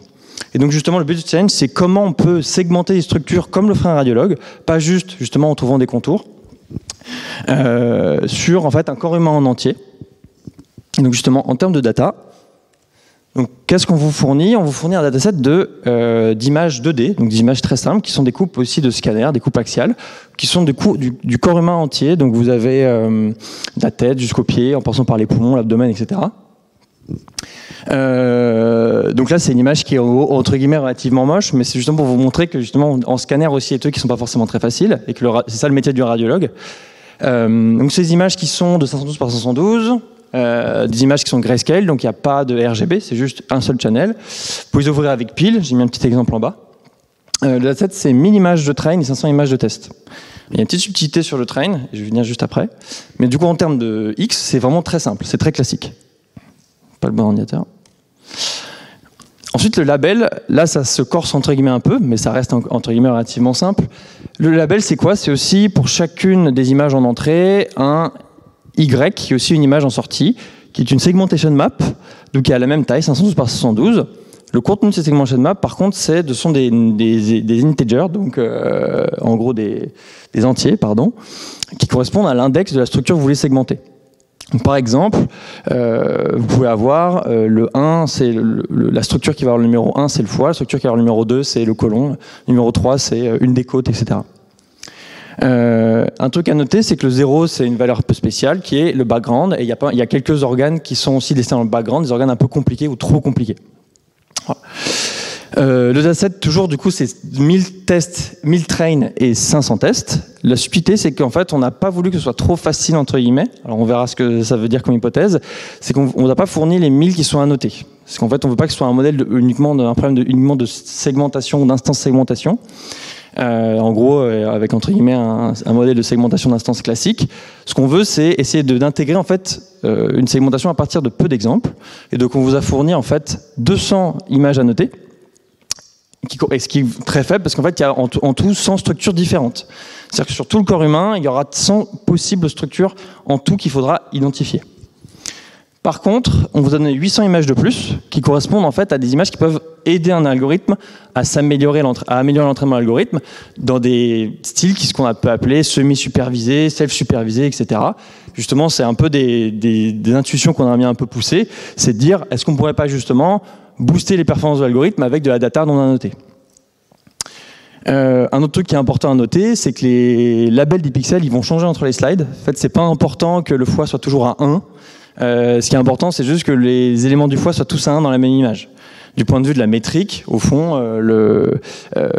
[SPEAKER 11] Et donc justement, le but du challenge, c'est comment on peut segmenter les structures comme le ferait un radiologue, pas juste justement en trouvant des contours, euh, sur en fait un corps humain en entier. donc justement, en termes de data, donc qu'est-ce qu'on vous fournit? On vous fournit un dataset de euh, d'images 2D, donc des images très simples, qui sont des coupes aussi de scanner, des coupes axiales, qui sont du, du, corps humain entier. Donc vous avez euh, la tête jusqu'aux pieds, en passant par les poumons, l'abdomen, etc. Euh, donc là, c'est une image qui est entre guillemets relativement moche, mais c'est justement pour vous montrer que justement en scanner aussi et eux qui sont pas forcément très faciles et que c'est ça le métier du radiologue. Donc ces images qui sont de 512 par 512, euh, des images qui sont grayscale, donc il n'y a pas de RGB, c'est juste un seul channel. Vous pouvez les ouvrir avec pile, j'ai mis un petit exemple en bas. Euh, le dataset, c'est 1000 images de train et 500 images de test. Il y a une petite subtilité sur le train, je vais venir juste après. Mais du coup, en termes de X, c'est vraiment très simple, c'est très classique. Pas le bon ordinateur. Ensuite, le label, là, ça se corse entre guillemets un peu, mais ça reste entre guillemets relativement simple. Le label, c'est quoi? C'est aussi pour chacune des images en entrée un Y, qui est aussi une image en sortie, qui est une segmentation map, donc qui a la même taille, 512 par 512. Le contenu de cette segmentation map, par contre, c'est de sont des, des, integers, donc euh, en gros des, des entiers, pardon, qui correspondent à l'index de la structure que vous voulez segmenter par exemple, euh, vous pouvez avoir euh, le 1, c'est la structure qui va avoir le numéro 1, c'est le foie, la structure qui va avoir le numéro 2, c'est le côlon, le numéro 3, c'est une des côtes, etc. un truc à noter, c'est que le 0, c'est une valeur un peu spéciale, qui est le background, et il y, a quelques organes qui sont aussi destinés dans le background, des organes un peu compliqués ou trop compliqués. Voilà. Euh, le dataset, toujours, du coup, c'est 1000 tests, 1000 trains et 500 tests. La subtilité, c'est qu'en fait, on n'a pas voulu que ce soit trop facile, entre guillemets. Alors, on verra ce que ça veut dire comme hypothèse. C'est qu'on n'a pas fourni les 1000 qui sont annotés. Parce qu'en fait, on veut pas que ce soit un modèle uniquement d'un problème de, uniquement de segmentation, d'instance segmentation. Euh, en gros, euh, avec entre guillemets un, modèle de segmentation d'instance classique. Ce qu'on veut, c'est essayer d'intégrer en fait une segmentation à partir de peu d'exemples. Et donc, on vous a fourni en fait 200 images annotées ce qui est très faible parce qu'en fait, il y a en, tout 100 structures différentes. C'est-à-dire que sur tout le corps humain, il y aura 100 possibles structures en tout qu'il faudra identifier. Par contre, on vous donne 800 images de plus qui correspondent en fait à des images qui peuvent aider un algorithme à s'améliorer, à améliorer l'entraînement de l'algorithme dans des styles qui ce qu'on peut appeler semi-supervisés, self-supervisés, etc. Justement, c'est un peu des, des intuitions qu'on a un peu poussées, c'est de dire est-ce qu'on pourrait pas justement booster les performances de l'algorithme avec de la data non annotée? Euh, un autre truc qui est important à noter, c'est que les labels d'e-pixel, ils vont changer entre les slides. En fait, c'est pas important que le foie soit toujours à 1. Euh, ce qui est important, c'est juste que les éléments du foie soient tous à 1 dans la même image du point de vue de la métrique, au fond, euh, euh,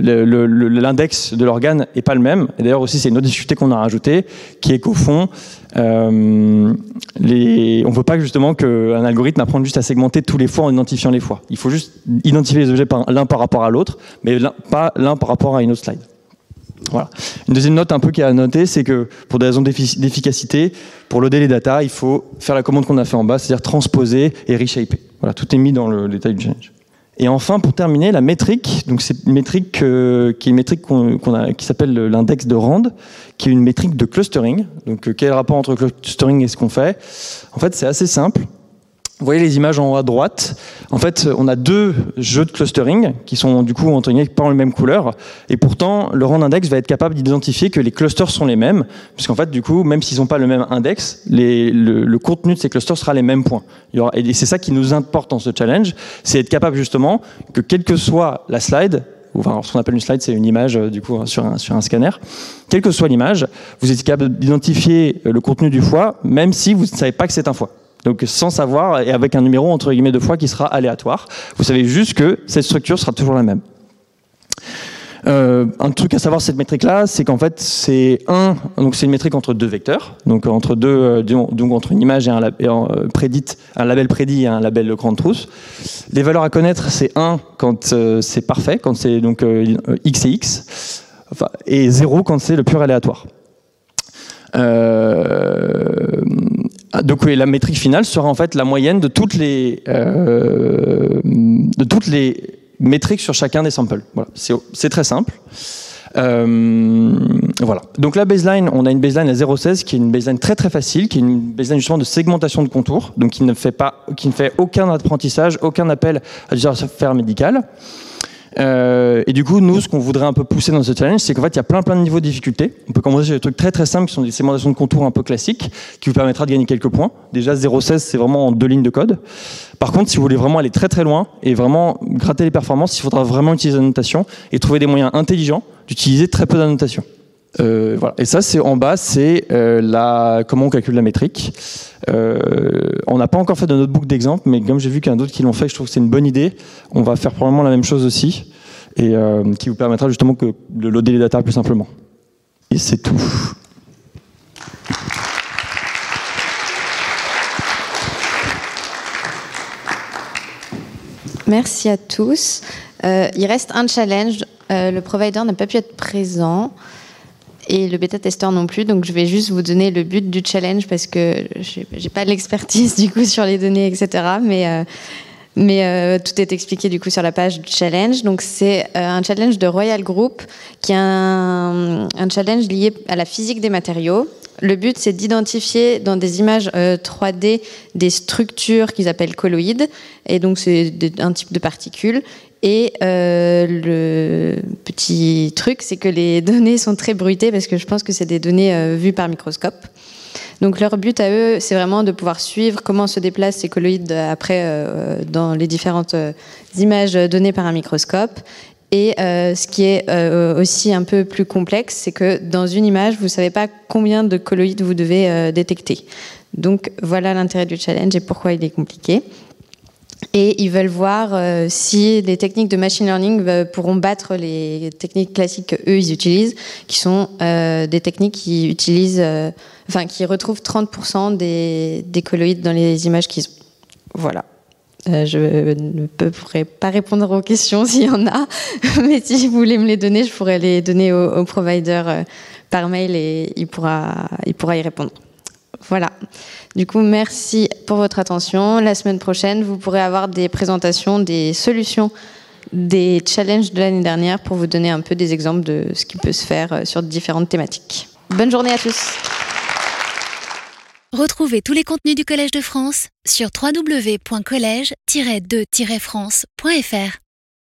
[SPEAKER 11] l'index de l'organe n'est pas le même. D'ailleurs aussi, c'est une autre difficulté qu'on a rajoutée, qui est qu'au fond, euh, les, on ne veut pas justement qu'un algorithme apprenne juste à segmenter tous les foies en identifiant les foies. Il faut juste identifier les objets l'un par rapport à l'autre, mais pas l'un par rapport à une autre slide. Voilà. Une deuxième note un peu qui a à noter, c'est que pour des raisons d'efficacité, pour loader les data, il faut faire la commande qu'on a fait en bas, c'est-à-dire transposer et reshaper. Voilà, tout est mis dans le détail du challenge. Et enfin, pour terminer, la métrique. Donc, c'est une métrique euh, qui est une métrique qu'on qui s'appelle l'index de Rand, qui est une métrique de clustering. Donc, euh, quel rapport entre clustering et ce qu'on fait? En fait, c'est assez simple. Vous voyez les images en haut à droite. En fait, on a deux jeux de clustering qui sont du coup entre pas en même couleur. Et pourtant, le rand index va être capable d'identifier que les clusters sont les mêmes, puisqu'en fait, du coup, même s'ils n'ont pas le même index, le, contenu de ces clusters sera les mêmes points. et c'est ça qui nous importe dans ce challenge, c'est être capable justement que quelle que soit la slide, enfin, ce qu'on appelle une slide, c'est une image euh, du coup sur un, sur un scanner. Quelle que soit l'image, vous êtes capable d'identifier le contenu du foie, même si vous ne savez pas que c'est un foie. Donc sans savoir, et avec un numéro entre guillemets de fois qui sera aléatoire. Vous savez juste que cette structure sera toujours la même. Euh, un truc à savoir cette métrique-là, c'est qu'en fait c'est un, donc c'est une métrique entre deux vecteurs, donc entre deux, euh, donc entre une image et un, euh, prédite, un label prédit et un label grande trousse. Les valeurs à connaître, c'est 1 quand c'est parfait, quand c'est donc x et x, et 0 quand c'est le pur aléatoire. Euh, donc oui, la métrique finale sera en fait la moyenne de toutes les, euh, de toutes les métriques sur chacun des samples. Voilà, c'est très simple. Euh, voilà. Donc la baseline, on a une baseline à 0,16 qui est une baseline très très facile, qui est une baseline justement de segmentation de contours, donc qui ne fait pas, qui ne fait aucun apprentissage, aucun appel à des affaires médicales. Euh, et du coup, nous, ce qu'on voudrait un peu pousser dans ce challenge, c'est qu'en fait, il y a plein plein de niveaux de difficulté. On peut commencer sur des trucs très très simples qui sont des segmentations de contours un peu classiques, qui vous permettra de gagner quelques points. Déjà, 0,16, c'est vraiment en deux lignes de code. Par contre, si vous voulez vraiment aller très très loin et vraiment gratter les performances, il faudra vraiment utiliser l'annotation et trouver des moyens intelligents d'utiliser très peu d'annotation. Euh, voilà. Et ça, c'est en bas, c'est euh, la comment on calcule la métrique. Euh, on n'a pas encore fait de notebook d'exemple, mais comme j'ai vu qu'il y en a d'autres qui l'ont fait, je trouve que c'est une bonne idée. On va faire probablement la même chose aussi, et qui vous permettra justement de loader les data plus simplement. Et c'est tout.
[SPEAKER 3] Merci à tous. Il reste un challenge. le provider n'a pas pu être présent et le bêta-testeur non plus. Donc, je vais juste vous donner le but du challenge parce que je n'ai pas l'expertise (laughs) du coup sur les données, etc. Mais, euh, euh, tout est expliqué du coup sur la page du challenge. Donc, c'est euh, un challenge de Royal Group qui est un, un, challenge lié à la physique des matériaux. Le but, c'est d'identifier dans des images 3D des structures qu'ils appellent colloïdes. Et donc, c'est un type de particules. Et euh, le petit truc, c'est que les (laughs) données sont très bruitées parce que je pense que c'est des données euh, vues par microscope. Donc leur but à eux, c'est vraiment de pouvoir suivre comment se déplacent ces colloïdes après euh, dans les différentes images données par un microscope. Et ce qui est aussi un peu plus complexe, c'est que dans une image, vous ne savez pas combien de colloïdes vous devez détecter. Donc voilà l'intérêt du challenge et pourquoi il est compliqué et ils veulent voir euh, si les techniques de machine learning euh, pourront battre les techniques classiques qu'eux ils utilisent, qui sont euh, des techniques qui utilisent, enfin qui retrouvent 30% des, des, colloïdes dans les images qu'ils ont. Voilà. je ne pourrais pas répondre aux questions (laughs) s'il y en a, (laughs) mais si vous voulez me les donner, je pourrais les donner au, au provider par mail et il pourra, il pourra y répondre. Voilà. Du coup, merci pour votre attention. La semaine prochaine, vous pourrez avoir des présentations des solutions des challenges de l'année dernière pour vous donner un peu des exemples de ce qui peut se faire euh, sur différentes thématiques. Bonne journée à tous.
[SPEAKER 1] Retrouvez tous les contenus du Collège de France sur www.colège-2-france.fr.